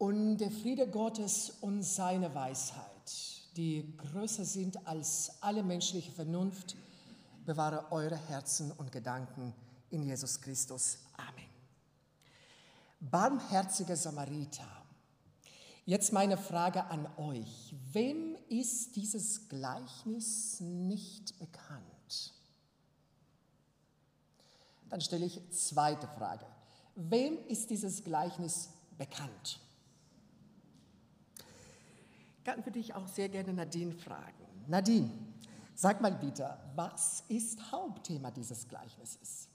Und der Friede Gottes und seine Weisheit, die größer sind als alle menschliche Vernunft, bewahre eure Herzen und Gedanken in Jesus Christus. Amen. Barmherziger Samariter, jetzt meine Frage an euch. Wem ist dieses Gleichnis nicht bekannt? Dann stelle ich zweite Frage. Wem ist dieses Gleichnis bekannt? Dann würde ich auch sehr gerne Nadine fragen. Nadine, sag mal bitte, was ist Hauptthema dieses Gleichnisses?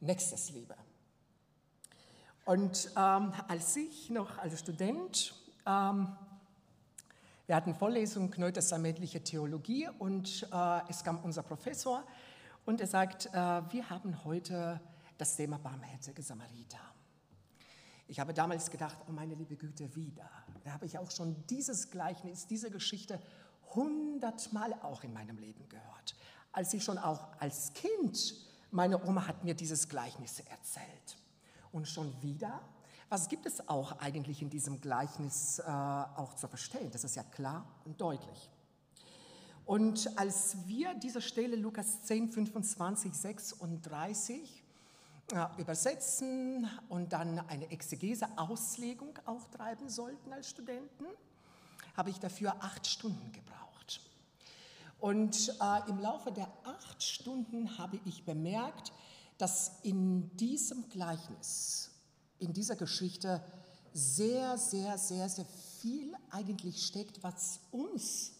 Nächsesliebe. Und ähm, als ich noch als Student, ähm, wir hatten Vorlesung Neutestamentliche Theologie und äh, es kam unser Professor und er sagt, äh, wir haben heute das Thema barmherzige Samariter. Ich habe damals gedacht, oh meine liebe Güte, wieder. Da habe ich auch schon dieses Gleichnis, diese Geschichte hundertmal auch in meinem Leben gehört. Als ich schon auch als Kind meine Oma hat mir dieses Gleichnis erzählt. Und schon wieder, was gibt es auch eigentlich in diesem Gleichnis äh, auch zu verstehen? Das ist ja klar und deutlich. Und als wir diese Stelle Lukas 10, 25, 36 äh, übersetzen und dann eine Exegese-Auslegung auch treiben sollten als Studenten, habe ich dafür acht Stunden gebraucht. Und äh, im Laufe der acht Stunden habe ich bemerkt, dass in diesem Gleichnis, in dieser Geschichte sehr, sehr, sehr, sehr viel eigentlich steckt, was uns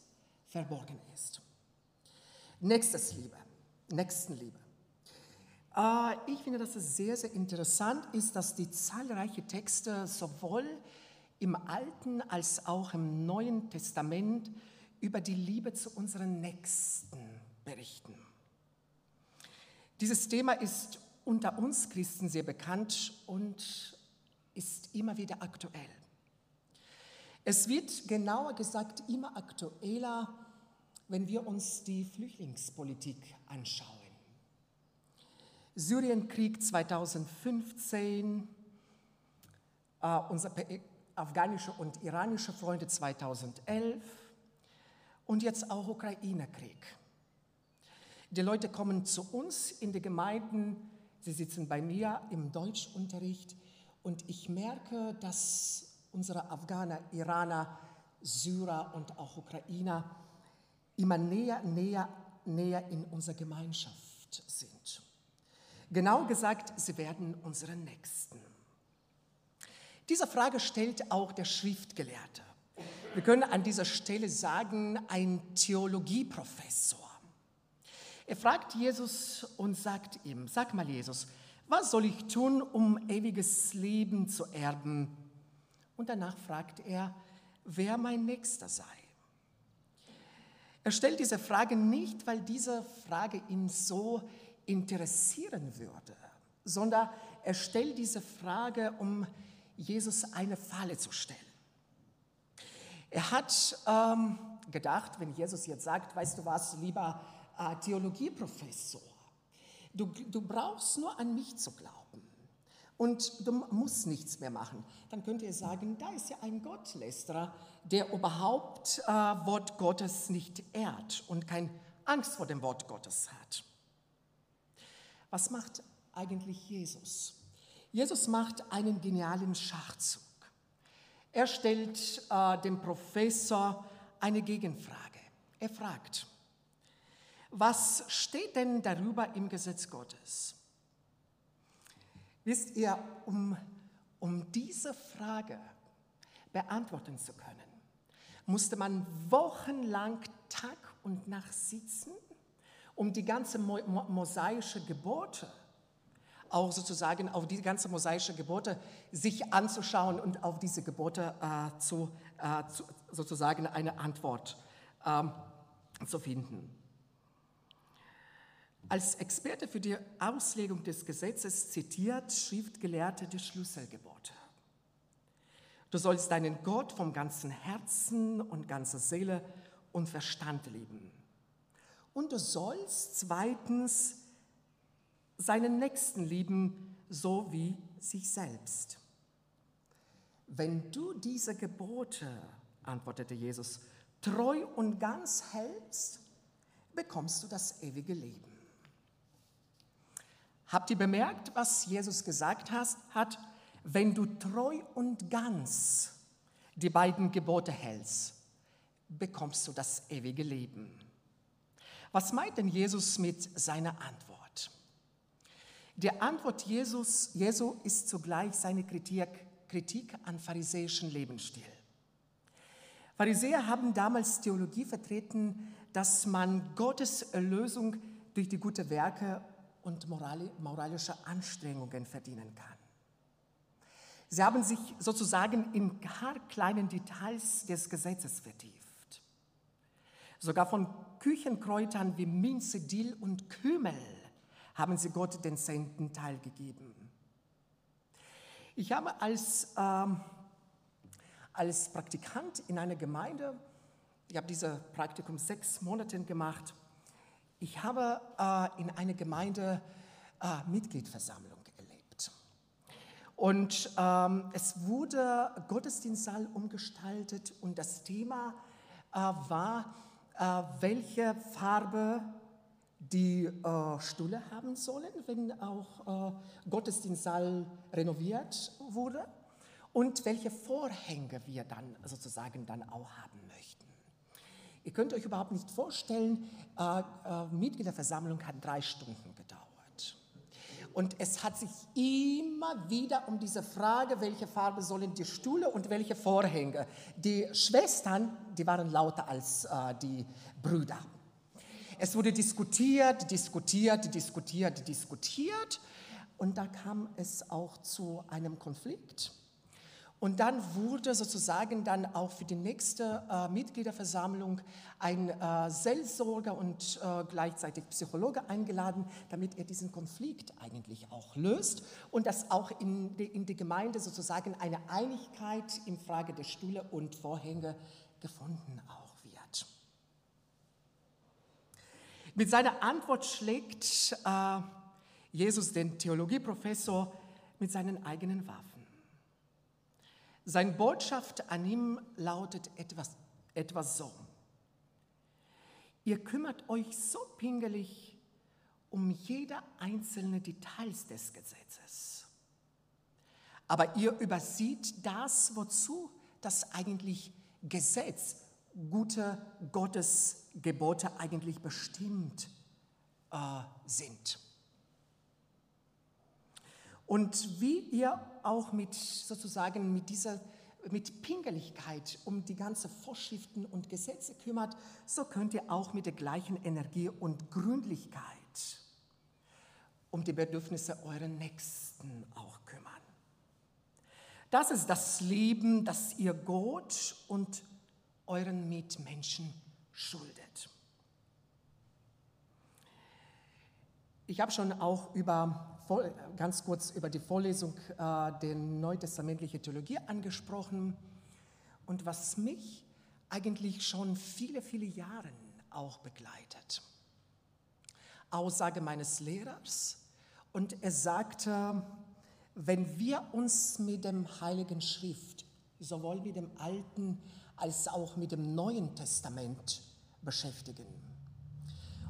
verborgen ist. Nächstes Liebe, Nächstenliebe. Äh, ich finde, dass es sehr, sehr interessant ist, dass die zahlreichen Texte sowohl im Alten als auch im Neuen Testament über die Liebe zu unseren Nächsten berichten. Dieses Thema ist unter uns Christen sehr bekannt und ist immer wieder aktuell. Es wird genauer gesagt immer aktueller, wenn wir uns die Flüchtlingspolitik anschauen. Syrienkrieg 2015, äh, unsere afghanische und iranische Freunde 2011, und jetzt auch Ukraine-Krieg. Die Leute kommen zu uns in die Gemeinden, sie sitzen bei mir im Deutschunterricht und ich merke, dass unsere Afghaner, Iraner, Syrer und auch Ukrainer immer näher, näher, näher in unserer Gemeinschaft sind. Genau gesagt, sie werden unsere Nächsten. Diese Frage stellt auch der Schriftgelehrte. Wir können an dieser Stelle sagen, ein Theologieprofessor. Er fragt Jesus und sagt ihm, sag mal Jesus, was soll ich tun, um ewiges Leben zu erben? Und danach fragt er, wer mein Nächster sei. Er stellt diese Frage nicht, weil diese Frage ihn so interessieren würde, sondern er stellt diese Frage, um Jesus eine Falle zu stellen. Er hat ähm, gedacht, wenn Jesus jetzt sagt, weißt du was, lieber äh, Theologieprofessor, du, du brauchst nur an mich zu glauben und du musst nichts mehr machen. Dann könnt ihr sagen, da ist ja ein Gottlästerer, der überhaupt äh, Wort Gottes nicht ehrt und keine Angst vor dem Wort Gottes hat. Was macht eigentlich Jesus? Jesus macht einen genialen Schachzug. Er stellt äh, dem Professor eine Gegenfrage. Er fragt, was steht denn darüber im Gesetz Gottes? Wisst ihr, um, um diese Frage beantworten zu können, musste man wochenlang Tag und Nacht sitzen, um die ganzen mo mosaische Gebote auch sozusagen auf die ganze mosaische Gebote sich anzuschauen und auf diese Gebote äh, zu, äh, zu, sozusagen eine Antwort ähm, zu finden. Als Experte für die Auslegung des Gesetzes zitiert Schriftgelehrte die Schlüsselgebote. Du sollst deinen Gott vom ganzen Herzen und ganzer Seele und Verstand lieben Und du sollst zweitens seinen Nächsten lieben, so wie sich selbst. Wenn du diese Gebote, antwortete Jesus, treu und ganz hältst, bekommst du das ewige Leben. Habt ihr bemerkt, was Jesus gesagt hat? Wenn du treu und ganz die beiden Gebote hältst, bekommst du das ewige Leben. Was meint denn Jesus mit seiner Antwort? Die Antwort Jesus, Jesu ist zugleich seine Kritik, Kritik an pharisäischen Lebensstil. Pharisäer haben damals Theologie vertreten, dass man Gottes Erlösung durch die guten Werke und moralische Anstrengungen verdienen kann. Sie haben sich sozusagen in kleinen Details des Gesetzes vertieft. Sogar von Küchenkräutern wie Minze, Dill und Kümmel haben sie Gott den zehnten Teil gegeben. Ich habe als, ähm, als Praktikant in einer Gemeinde, ich habe dieses Praktikum sechs Monate gemacht, ich habe äh, in einer Gemeinde äh, Mitgliedversammlung erlebt. Und ähm, es wurde Gottesdienstsaal umgestaltet und das Thema äh, war, äh, welche Farbe die äh, Stühle haben sollen, wenn auch äh, Gottesdienstsaal renoviert wurde und welche Vorhänge wir dann sozusagen dann auch haben. Ihr könnt euch überhaupt nicht vorstellen, äh, äh, Mitgliederversammlung hat drei Stunden gedauert. Und es hat sich immer wieder um diese Frage, welche Farbe sollen die Stühle und welche Vorhänge. Die Schwestern, die waren lauter als äh, die Brüder. Es wurde diskutiert, diskutiert, diskutiert, diskutiert. Und da kam es auch zu einem Konflikt. Und dann wurde sozusagen dann auch für die nächste äh, Mitgliederversammlung ein äh, Seelsorger und äh, gleichzeitig Psychologe eingeladen, damit er diesen Konflikt eigentlich auch löst und dass auch in die, in die Gemeinde sozusagen eine Einigkeit in Frage der Stühle und Vorhänge gefunden auch wird. Mit seiner Antwort schlägt äh, Jesus den Theologieprofessor mit seinen eigenen Waffen. Seine Botschaft an ihm lautet etwas, etwas so. Ihr kümmert euch so pingelig um jede einzelne Details des Gesetzes. Aber ihr übersieht das, wozu das eigentlich Gesetz, gute Gottesgebote eigentlich bestimmt äh, sind. Und wie ihr auch mit sozusagen mit dieser mit Pingeligkeit um die ganzen Vorschriften und Gesetze kümmert, so könnt ihr auch mit der gleichen Energie und Gründlichkeit um die Bedürfnisse eurer Nächsten auch kümmern. Das ist das Leben, das ihr Gott und euren Mitmenschen schuldet. Ich habe schon auch über ganz kurz über die Vorlesung äh, der neutestamentlichen Theologie angesprochen. Und was mich eigentlich schon viele, viele Jahre auch begleitet. Aussage meines Lehrers. Und er sagte, wenn wir uns mit dem Heiligen Schrift, sowohl mit dem Alten als auch mit dem Neuen Testament beschäftigen.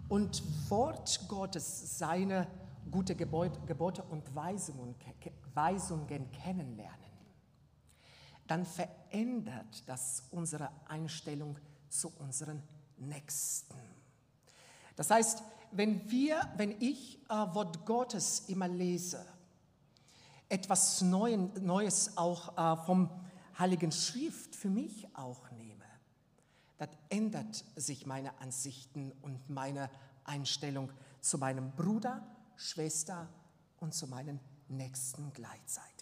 Und Wort Gottes seine gute Gebote und Weisungen, kennenlernen, dann verändert das unsere Einstellung zu unseren Nächsten. Das heißt, wenn wir, wenn ich äh, Wort Gottes immer lese, etwas Neuen, Neues auch äh, vom Heiligen Schrift für mich auch nehme, dann ändert sich meine Ansichten und meine Einstellung zu meinem Bruder, Schwester und zu meinen Nächsten gleichzeitig.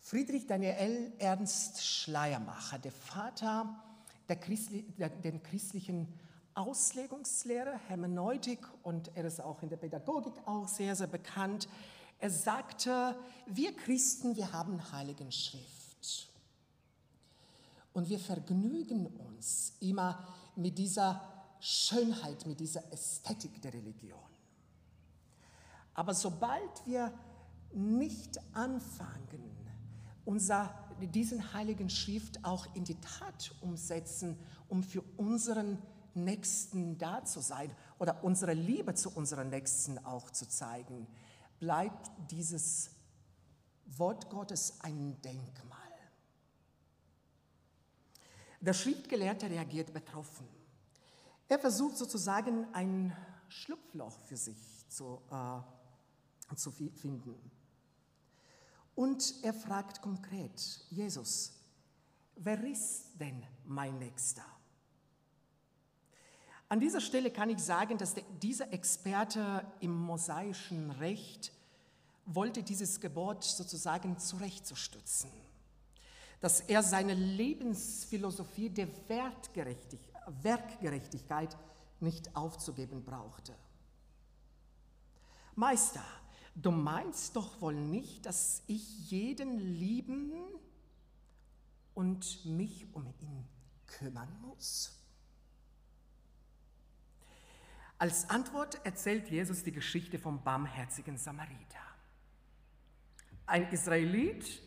Friedrich Daniel Ernst Schleiermacher, der Vater der, Christli der den christlichen Auslegungslehre, Hermeneutik und er ist auch in der Pädagogik auch sehr, sehr bekannt. Er sagte, wir Christen, wir haben Heiligen Schrift. Und wir vergnügen uns immer mit dieser Schönheit, mit dieser Ästhetik der Religion. Aber sobald wir nicht anfangen, unser, diesen heiligen Schrift auch in die Tat umsetzen, um für unseren Nächsten da zu sein oder unsere Liebe zu unseren Nächsten auch zu zeigen, bleibt dieses Wort Gottes ein Denkmal. Der Schriftgelehrte reagiert betroffen. Er versucht sozusagen ein Schlupfloch für sich zu, äh, zu finden. Und er fragt konkret, Jesus, wer ist denn mein Nächster? An dieser Stelle kann ich sagen, dass dieser Experte im mosaischen Recht wollte dieses Gebot sozusagen zurechtzustützen, dass er seine Lebensphilosophie der Werkgerechtigkeit nicht aufzugeben brauchte. Meister, du meinst doch wohl nicht, dass ich jeden lieben und mich um ihn kümmern muss? Als Antwort erzählt Jesus die Geschichte vom barmherzigen Samariter. Ein Israelit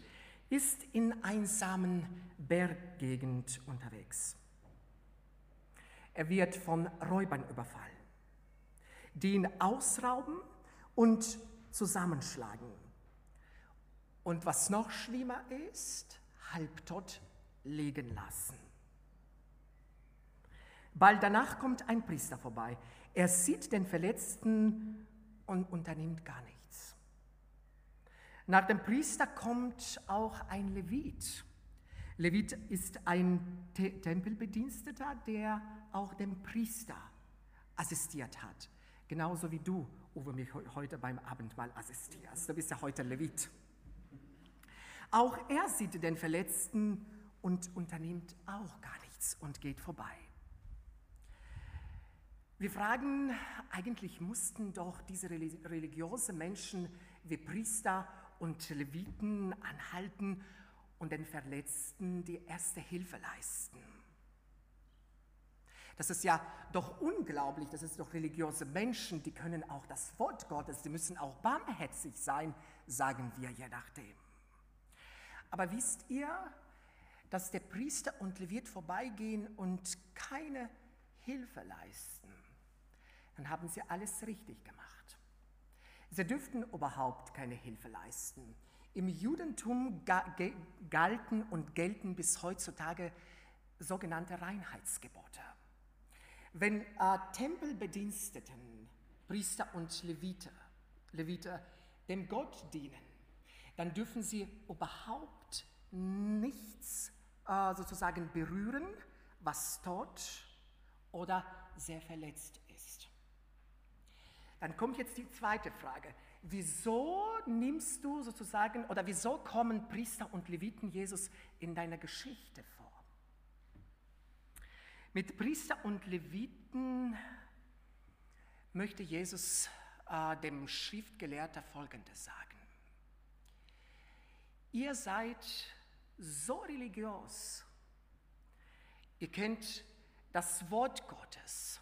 ist in einsamen Berggegend unterwegs. Er wird von Räubern überfallen, die ihn ausrauben und zusammenschlagen. Und was noch schlimmer ist, halbtot liegen lassen. Bald danach kommt ein Priester vorbei. Er sieht den Verletzten und unternimmt gar nichts. Nach dem Priester kommt auch ein Levit. Levit ist ein Te Tempelbediensteter, der auch dem Priester assistiert hat. Genauso wie du, Uwe, mich heute beim Abendmahl assistierst. Du bist ja heute Levit. Auch er sieht den Verletzten und unternimmt auch gar nichts und geht vorbei. Wir fragen, eigentlich mussten doch diese religiösen Menschen wie Priester und Leviten anhalten und den Verletzten die erste Hilfe leisten. Das ist ja doch unglaublich, das ist doch religiöse Menschen, die können auch das Wort Gottes, die müssen auch barmherzig sein, sagen wir je nachdem. Aber wisst ihr, dass der Priester und Levit vorbeigehen und keine Hilfe leisten? dann haben sie alles richtig gemacht. Sie dürften überhaupt keine Hilfe leisten. Im Judentum galten und gelten bis heutzutage sogenannte Reinheitsgebote. Wenn äh, Tempelbediensteten, Priester und Levite, Levite dem Gott dienen, dann dürfen sie überhaupt nichts äh, sozusagen berühren, was tot oder sehr verletzt dann kommt jetzt die zweite Frage. Wieso nimmst du sozusagen oder wieso kommen Priester und Leviten Jesus in deiner Geschichte vor? Mit Priester und Leviten möchte Jesus äh, dem Schriftgelehrter Folgendes sagen. Ihr seid so religiös, ihr kennt das Wort Gottes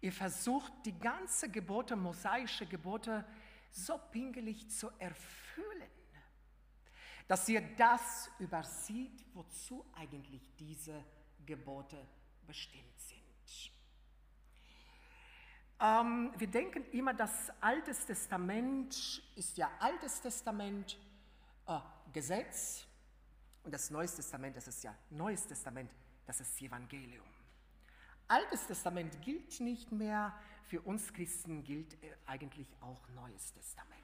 Ihr versucht die ganze Gebote, mosaische Gebote, so pingelig zu erfüllen, dass ihr das übersieht, wozu eigentlich diese Gebote bestimmt sind. Ähm, wir denken immer, das Altes Testament ist ja Altes Testament, äh, Gesetz und das Neues Testament, das ist ja Neues Testament, das ist Evangelium. Altes Testament gilt nicht mehr, für uns Christen gilt äh, eigentlich auch Neues Testament.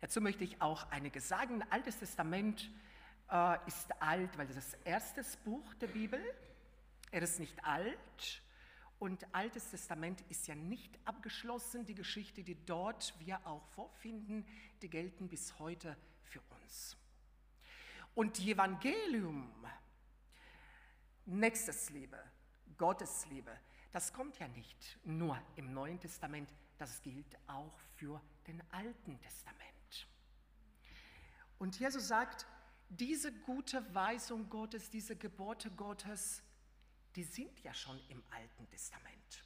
Dazu möchte ich auch einiges sagen. Altes Testament äh, ist alt, weil das ist das erste Buch der Bibel. Er ist nicht alt. Und Altes Testament ist ja nicht abgeschlossen. Die Geschichte, die dort wir auch vorfinden, die gelten bis heute für uns. Und die Evangelium, Gottes Liebe, das kommt ja nicht nur im Neuen Testament, das gilt auch für den Alten Testament. Und Jesus sagt, diese gute Weisung Gottes, diese Gebote Gottes, die sind ja schon im Alten Testament.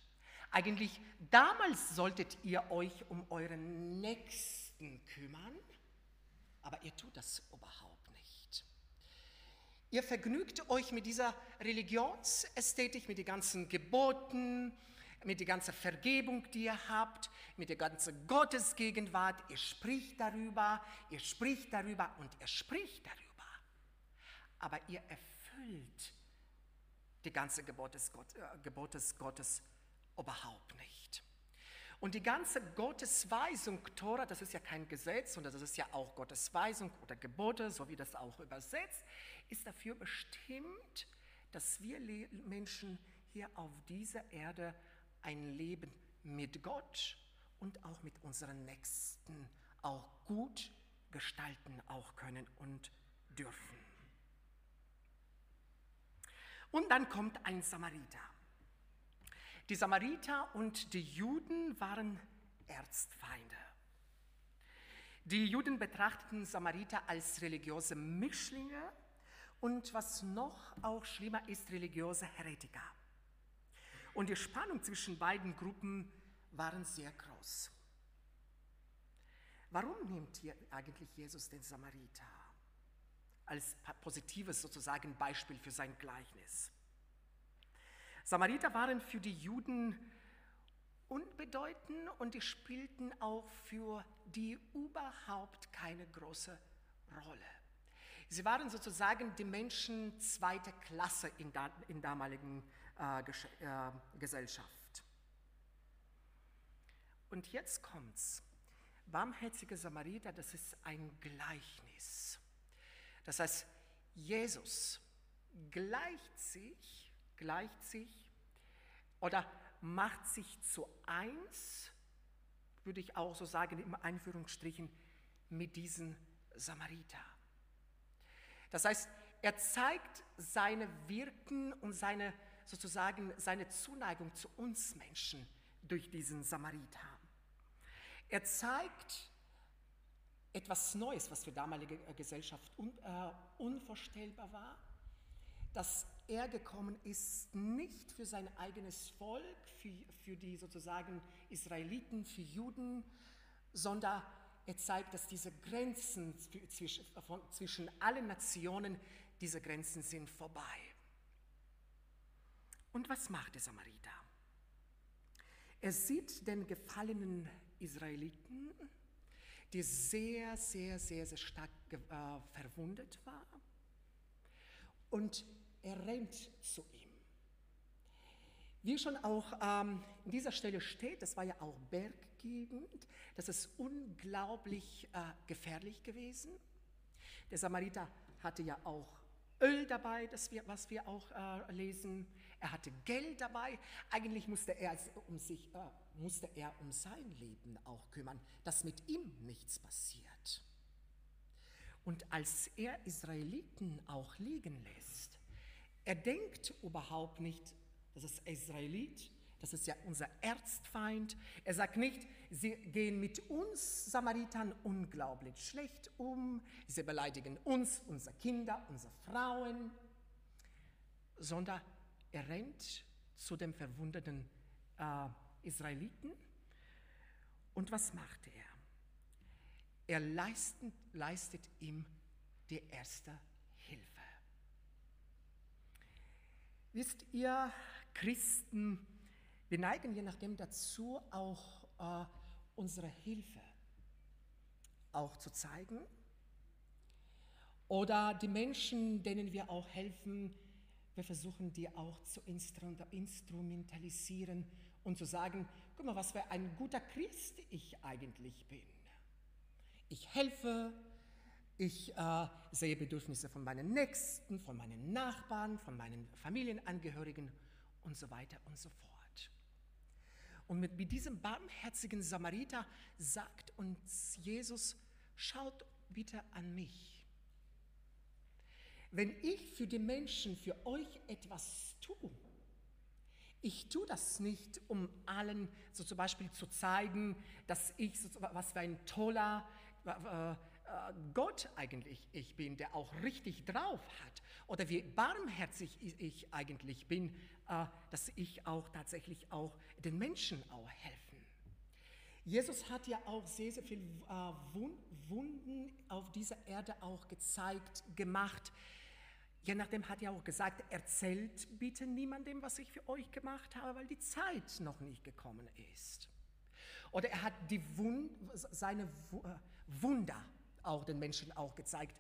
Eigentlich damals solltet ihr euch um euren Nächsten kümmern, aber ihr tut das überhaupt nicht. Ihr vergnügt euch mit dieser Religionsästhetik, mit den ganzen Geboten, mit der ganzen Vergebung, die ihr habt, mit der ganzen Gottesgegenwart. Ihr spricht darüber, ihr spricht darüber und ihr spricht darüber. Aber ihr erfüllt die ganze Gebotes, äh, Gebotes Gottes überhaupt nicht. Und die ganze Gottesweisung, Tora, das ist ja kein Gesetz, sondern das ist ja auch Gottesweisung oder Gebote, so wie das auch übersetzt, ist dafür bestimmt, dass wir Menschen hier auf dieser Erde ein Leben mit Gott und auch mit unseren Nächsten auch gut gestalten auch können und dürfen. Und dann kommt ein Samariter. Die Samariter und die Juden waren Erzfeinde. Die Juden betrachteten Samariter als religiöse Mischlinge und was noch auch schlimmer ist, religiöse Heretiker. Und die Spannung zwischen beiden Gruppen waren sehr groß. Warum nimmt hier eigentlich Jesus den Samariter als positives sozusagen Beispiel für sein Gleichnis? Samariter waren für die Juden unbedeutend und die spielten auch für die überhaupt keine große Rolle. Sie waren sozusagen die Menschen zweiter Klasse in, da, in damaligen äh, äh, Gesellschaft. Und jetzt kommt's. Barmherzige Samariter, das ist ein Gleichnis. Das heißt, Jesus gleicht sich, gleicht sich oder macht sich zu eins, würde ich auch so sagen, im Einführungsstrichen, mit diesen Samariter. Das heißt, er zeigt seine Wirken und seine sozusagen seine Zuneigung zu uns Menschen durch diesen Samariter. Er zeigt etwas Neues, was für damalige Gesellschaft un, äh, unvorstellbar war, dass er gekommen ist, nicht für sein eigenes Volk, für, für die sozusagen Israeliten, für Juden, sondern er zeigt, dass diese Grenzen zwischen, zwischen allen Nationen, diese Grenzen sind vorbei. Und was macht der Samariter? Er sieht den gefallenen Israeliten, die sehr, sehr, sehr, sehr stark äh, verwundet war, und er rennt zu ihm. Wie schon auch ähm, in dieser Stelle steht, das war ja auch Berggegend, das ist unglaublich äh, gefährlich gewesen. Der Samariter hatte ja auch Öl dabei, das wir, was wir auch äh, lesen. Er hatte Geld dabei. Eigentlich musste er, um sich, äh, musste er um sein Leben auch kümmern, dass mit ihm nichts passiert. Und als er Israeliten auch liegen lässt, er denkt überhaupt nicht, dass es Israelit, das ist ja unser Erzfeind. Er sagt nicht, sie gehen mit uns Samaritern unglaublich schlecht um, sie beleidigen uns, unsere Kinder, unsere Frauen, sondern er rennt zu dem verwundeten äh, Israeliten und was macht er? Er leistet, leistet ihm die erste Hilfe. Wisst ihr, Christen, wir neigen je nachdem dazu, auch äh, unsere Hilfe auch zu zeigen. Oder die Menschen, denen wir auch helfen, wir versuchen die auch zu instrumentalisieren und zu sagen, guck mal, was für ein guter Christ ich eigentlich bin. Ich helfe, ich äh, sehe Bedürfnisse von meinen Nächsten, von meinen Nachbarn, von meinen Familienangehörigen und so weiter und so fort. Und mit, mit diesem barmherzigen Samariter sagt uns Jesus, schaut bitte an mich. Wenn ich für die Menschen, für euch etwas tue, ich tue das nicht, um allen so zum Beispiel zu zeigen, dass ich, was für ein toller, Gott eigentlich ich bin, der auch richtig drauf hat, oder wie barmherzig ich eigentlich bin, äh, dass ich auch tatsächlich auch den Menschen auch helfen. Jesus hat ja auch sehr, sehr viele äh, Wunden auf dieser Erde auch gezeigt, gemacht. Je nachdem hat er auch gesagt, erzählt bitte niemandem, was ich für euch gemacht habe, weil die Zeit noch nicht gekommen ist. Oder er hat die Wund, seine Wunder auch den Menschen auch gezeigt,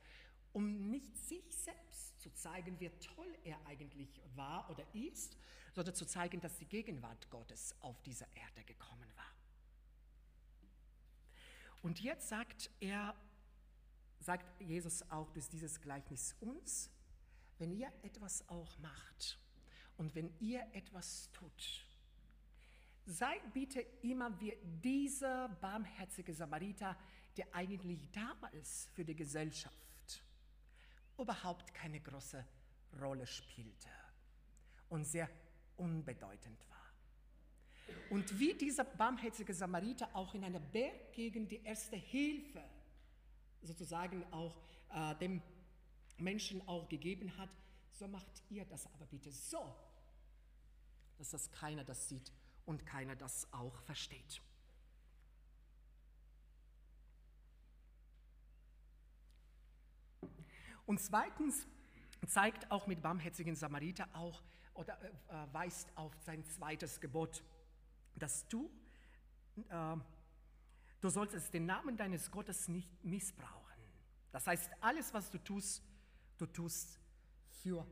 um nicht sich selbst zu zeigen, wie toll er eigentlich war oder ist, sondern zu zeigen, dass die Gegenwart Gottes auf dieser Erde gekommen war. Und jetzt sagt er, sagt Jesus auch durch dieses Gleichnis uns, wenn ihr etwas auch macht und wenn ihr etwas tut, seid bitte immer wie dieser barmherzige Samariter, der eigentlich damals für die Gesellschaft überhaupt keine große Rolle spielte und sehr unbedeutend war. Und wie dieser barmherzige Samariter auch in einer Berggegend die erste Hilfe sozusagen auch äh, dem Menschen auch gegeben hat, so macht ihr das aber bitte so, dass das keiner das sieht und keiner das auch versteht. Und zweitens zeigt auch mit barmherzigen Samariter auch oder äh, äh, weist auf sein zweites Gebot, dass du, äh, du sollst den Namen deines Gottes nicht missbrauchen. Das heißt, alles, was du tust, du tust für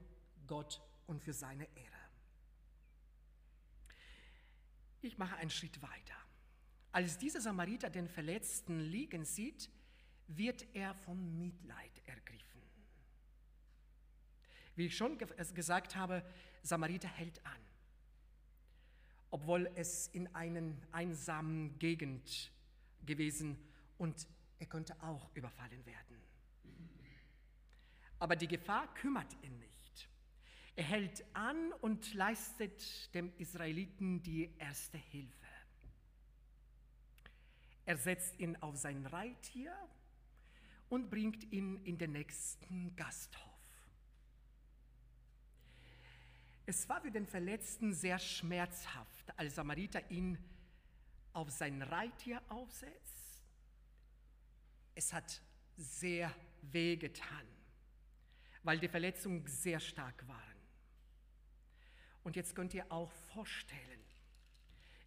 Gott und für seine Ehre. Ich mache einen Schritt weiter. Als dieser Samariter den Verletzten liegen sieht, wird er vom Mitleid ergriffen. Wie ich schon gesagt habe, Samariter hält an, obwohl es in einer einsamen Gegend gewesen und er könnte auch überfallen werden. Aber die Gefahr kümmert ihn nicht. Er hält an und leistet dem Israeliten die erste Hilfe. Er setzt ihn auf sein Reittier und bringt ihn in den nächsten Gasthof. Es war für den Verletzten sehr schmerzhaft, als Samariter ihn auf sein Reittier aufsetzt. Es hat sehr wehgetan, weil die Verletzungen sehr stark waren. Und jetzt könnt ihr auch vorstellen,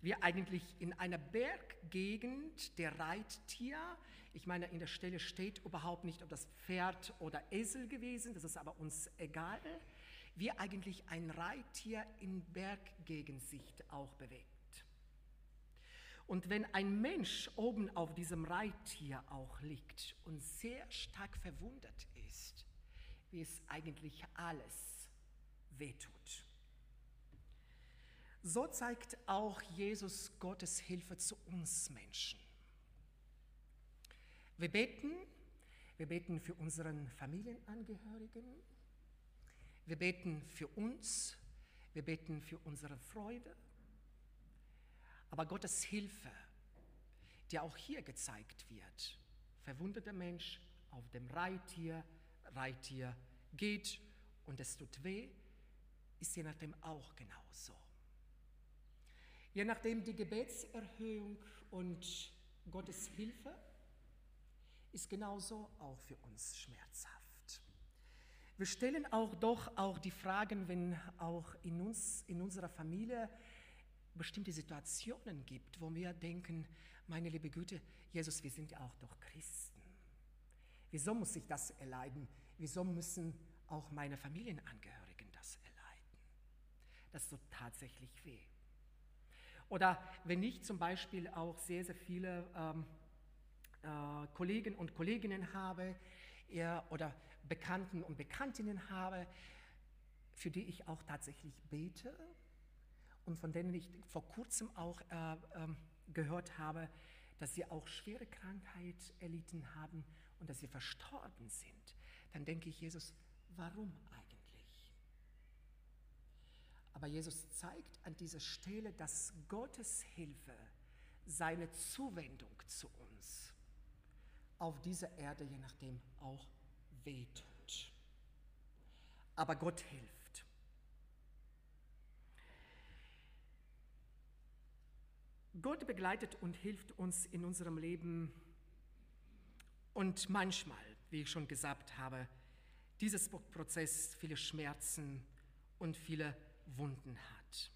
wie eigentlich in einer Berggegend der Reittier, ich meine, in der Stelle steht überhaupt nicht, ob das Pferd oder Esel gewesen, das ist aber uns egal, wie eigentlich ein Reittier in Berggegensicht auch bewegt. Und wenn ein Mensch oben auf diesem Reittier auch liegt und sehr stark verwundet ist, wie es eigentlich alles wehtut. So zeigt auch Jesus Gottes Hilfe zu uns Menschen. Wir beten, wir beten für unseren Familienangehörigen, wir beten für uns, wir beten für unsere Freude. Aber Gottes Hilfe, die auch hier gezeigt wird, verwundeter Mensch auf dem Reittier, Reittier geht und es tut weh, ist je nachdem auch genauso. Je nachdem die Gebetserhöhung und Gottes Hilfe ist genauso auch für uns schmerzhaft. Wir stellen auch doch auch die Fragen, wenn auch in uns, in unserer Familie bestimmte Situationen gibt, wo wir denken, meine liebe Güte, Jesus, wir sind ja auch doch Christen. Wieso muss ich das erleiden? Wieso müssen auch meine Familienangehörigen das erleiden? Das tut tatsächlich weh. Oder wenn ich zum Beispiel auch sehr, sehr viele ähm, äh, Kollegen und Kolleginnen habe, er, oder Bekannten und Bekanntinnen habe, für die ich auch tatsächlich bete und von denen ich vor kurzem auch äh, äh, gehört habe, dass sie auch schwere Krankheit erlitten haben und dass sie verstorben sind, dann denke ich, Jesus, warum eigentlich? Aber Jesus zeigt an dieser Stelle, dass Gottes Hilfe, seine Zuwendung zu uns auf dieser Erde, je nachdem, auch wehtut. Aber Gott hilft. Gott begleitet und hilft uns in unserem Leben und manchmal, wie ich schon gesagt habe, dieses Prozess viele Schmerzen und viele Wunden hat.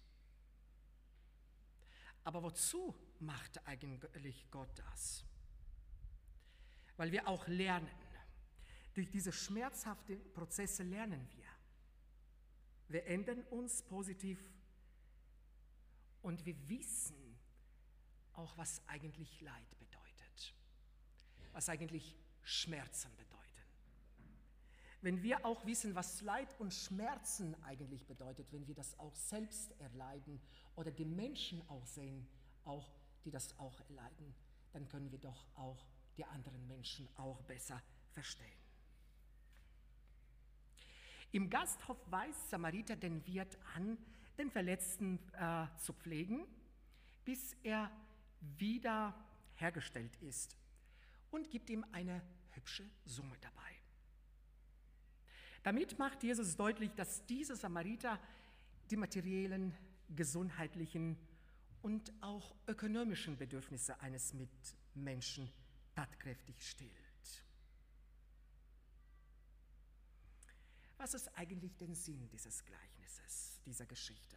Aber wozu macht eigentlich Gott das? Weil wir auch lernen. Durch diese schmerzhaften Prozesse lernen wir. Wir ändern uns positiv und wir wissen auch, was eigentlich Leid bedeutet, was eigentlich Schmerzen bedeuten. Wenn wir auch wissen, was Leid und Schmerzen eigentlich bedeutet, wenn wir das auch selbst erleiden oder die Menschen auch sehen, auch, die das auch erleiden, dann können wir doch auch die anderen Menschen auch besser verstehen. Im Gasthof weist Samariter den Wirt an, den Verletzten äh, zu pflegen, bis er wieder hergestellt ist und gibt ihm eine hübsche Summe dabei. Damit macht Jesus deutlich, dass dieser Samariter die materiellen, gesundheitlichen und auch ökonomischen Bedürfnisse eines Mitmenschen tatkräftig stillt. Was ist eigentlich der Sinn dieses Gleichnisses, dieser Geschichte?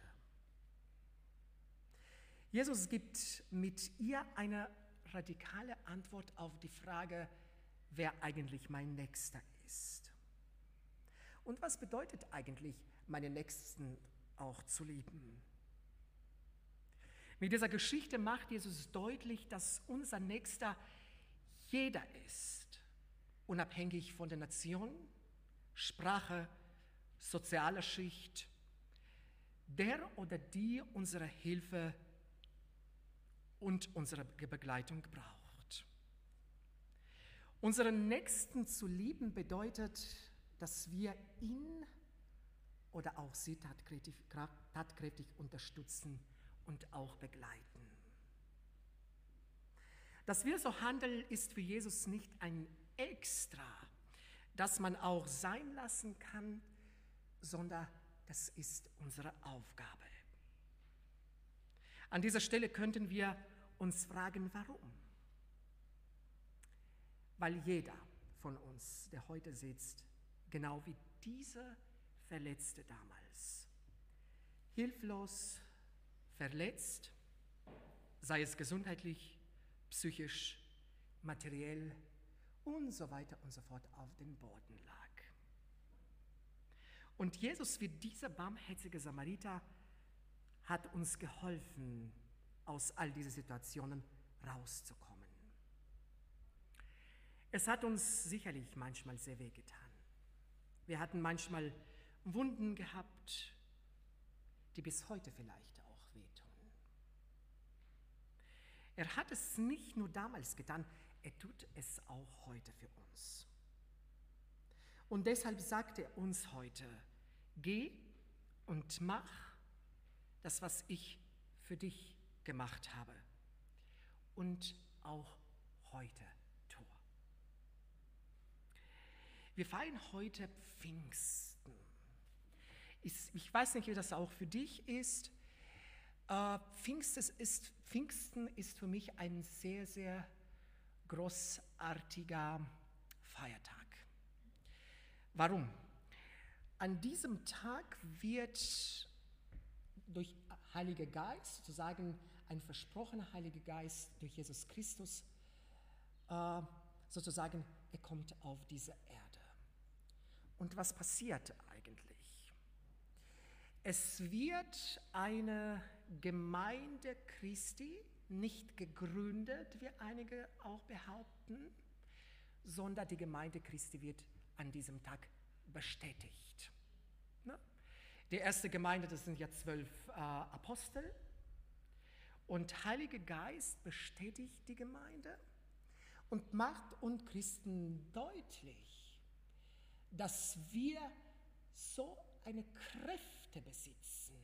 Jesus gibt mit ihr eine radikale Antwort auf die Frage, wer eigentlich mein Nächster ist. Und was bedeutet eigentlich, meine Nächsten auch zu lieben? Mit dieser Geschichte macht Jesus deutlich, dass unser Nächster jeder ist, unabhängig von der Nation, Sprache, sozialer Schicht, der oder die unsere Hilfe und unsere Begleitung braucht. Unseren Nächsten zu lieben bedeutet, dass wir ihn oder auch sie tatkräftig, tatkräftig unterstützen und auch begleiten. Dass wir so handeln, ist für Jesus nicht ein Extra, das man auch sein lassen kann, sondern das ist unsere Aufgabe. An dieser Stelle könnten wir uns fragen, warum? Weil jeder von uns, der heute sitzt, genau wie dieser Verletzte damals, hilflos, verletzt, sei es gesundheitlich, psychisch, materiell und so weiter und so fort auf dem Boden lag. Und Jesus, wie dieser barmherzige Samariter, hat uns geholfen, aus all diesen Situationen rauszukommen. Es hat uns sicherlich manchmal sehr weh getan. Wir hatten manchmal Wunden gehabt, die bis heute vielleicht auch wehtun. Er hat es nicht nur damals getan, er tut es auch heute für uns. Und deshalb sagt er uns heute, geh und mach das, was ich für dich gemacht habe und auch heute tue. Wir feiern heute Pfingsten. Ich weiß nicht, wie das auch für dich ist. Äh, Pfingsten ist, Pfingsten ist für mich ein sehr, sehr großartiger Feiertag. Warum? An diesem Tag wird durch Heiliger Geist, sozusagen ein versprochener Heiliger Geist durch Jesus Christus, äh, sozusagen, er kommt auf diese Erde. Und was passiert eigentlich? Es wird eine Gemeinde Christi nicht gegründet, wie einige auch behaupten, sondern die Gemeinde Christi wird an diesem Tag bestätigt. Ne? Die erste Gemeinde, das sind ja zwölf äh, Apostel. Und Heiliger Geist bestätigt die Gemeinde und macht uns Christen deutlich, dass wir so eine Kräfte besitzen,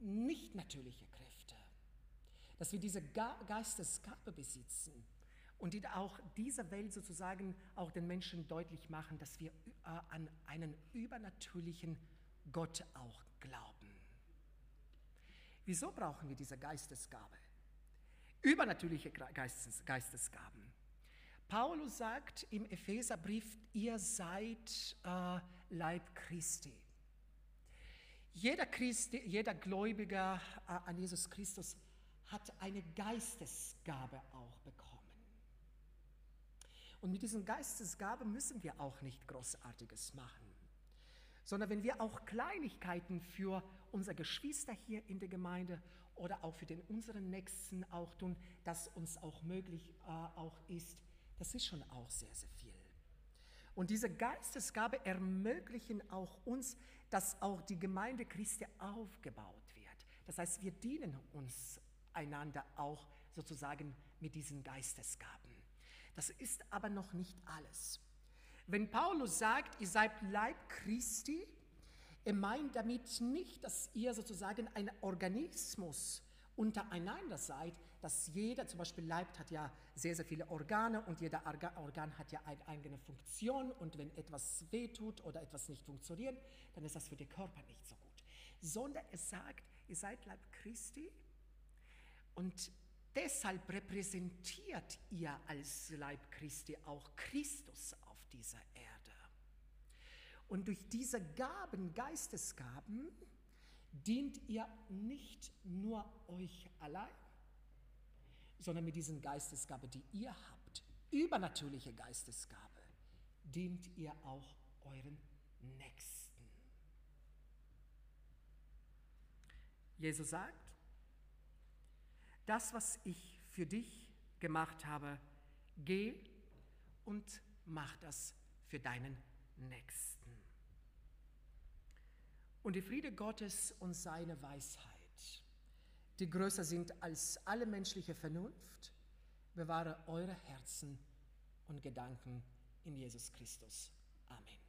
nicht natürliche Kräfte, dass wir diese Geistesgabe besitzen und die auch dieser Welt sozusagen auch den Menschen deutlich machen, dass wir äh, an einen übernatürlichen Gott auch glauben. Wieso brauchen wir diese Geistesgabe? Übernatürliche Geistes, Geistesgaben. Paulus sagt im Epheserbrief, ihr seid äh, Leib Christi. Jeder, Christi, jeder Gläubiger äh, an Jesus Christus hat eine Geistesgabe auch bekommen. Und mit diesen Geistesgaben müssen wir auch nicht Großartiges machen, sondern wenn wir auch Kleinigkeiten für unsere Geschwister hier in der Gemeinde oder auch für den unseren Nächsten auch tun, das uns auch möglich äh, auch ist, das ist schon auch sehr, sehr viel. Und diese Geistesgabe ermöglichen auch uns, dass auch die Gemeinde Christi aufgebaut wird. Das heißt, wir dienen uns einander auch sozusagen mit diesen Geistesgaben. Das ist aber noch nicht alles. Wenn Paulus sagt, ihr seid Leib Christi, er meint damit nicht, dass ihr sozusagen ein Organismus untereinander seid, dass jeder, zum Beispiel Leib hat ja sehr, sehr viele Organe und jeder Organ hat ja eine eigene Funktion und wenn etwas wehtut oder etwas nicht funktioniert, dann ist das für den Körper nicht so gut. Sondern es sagt, ihr seid Leib Christi und deshalb repräsentiert ihr als Leib Christi auch Christus auf dieser Erde. Und durch diese Gaben, Geistesgaben, dient ihr nicht nur euch allein, sondern mit diesen Geistesgabe, die ihr habt, übernatürliche Geistesgabe, dient ihr auch euren Nächsten. Jesus sagt, das, was ich für dich gemacht habe, geh und mach das für deinen Nächsten. Und die Friede Gottes und seine Weisheit, die größer sind als alle menschliche Vernunft, bewahre eure Herzen und Gedanken in Jesus Christus. Amen.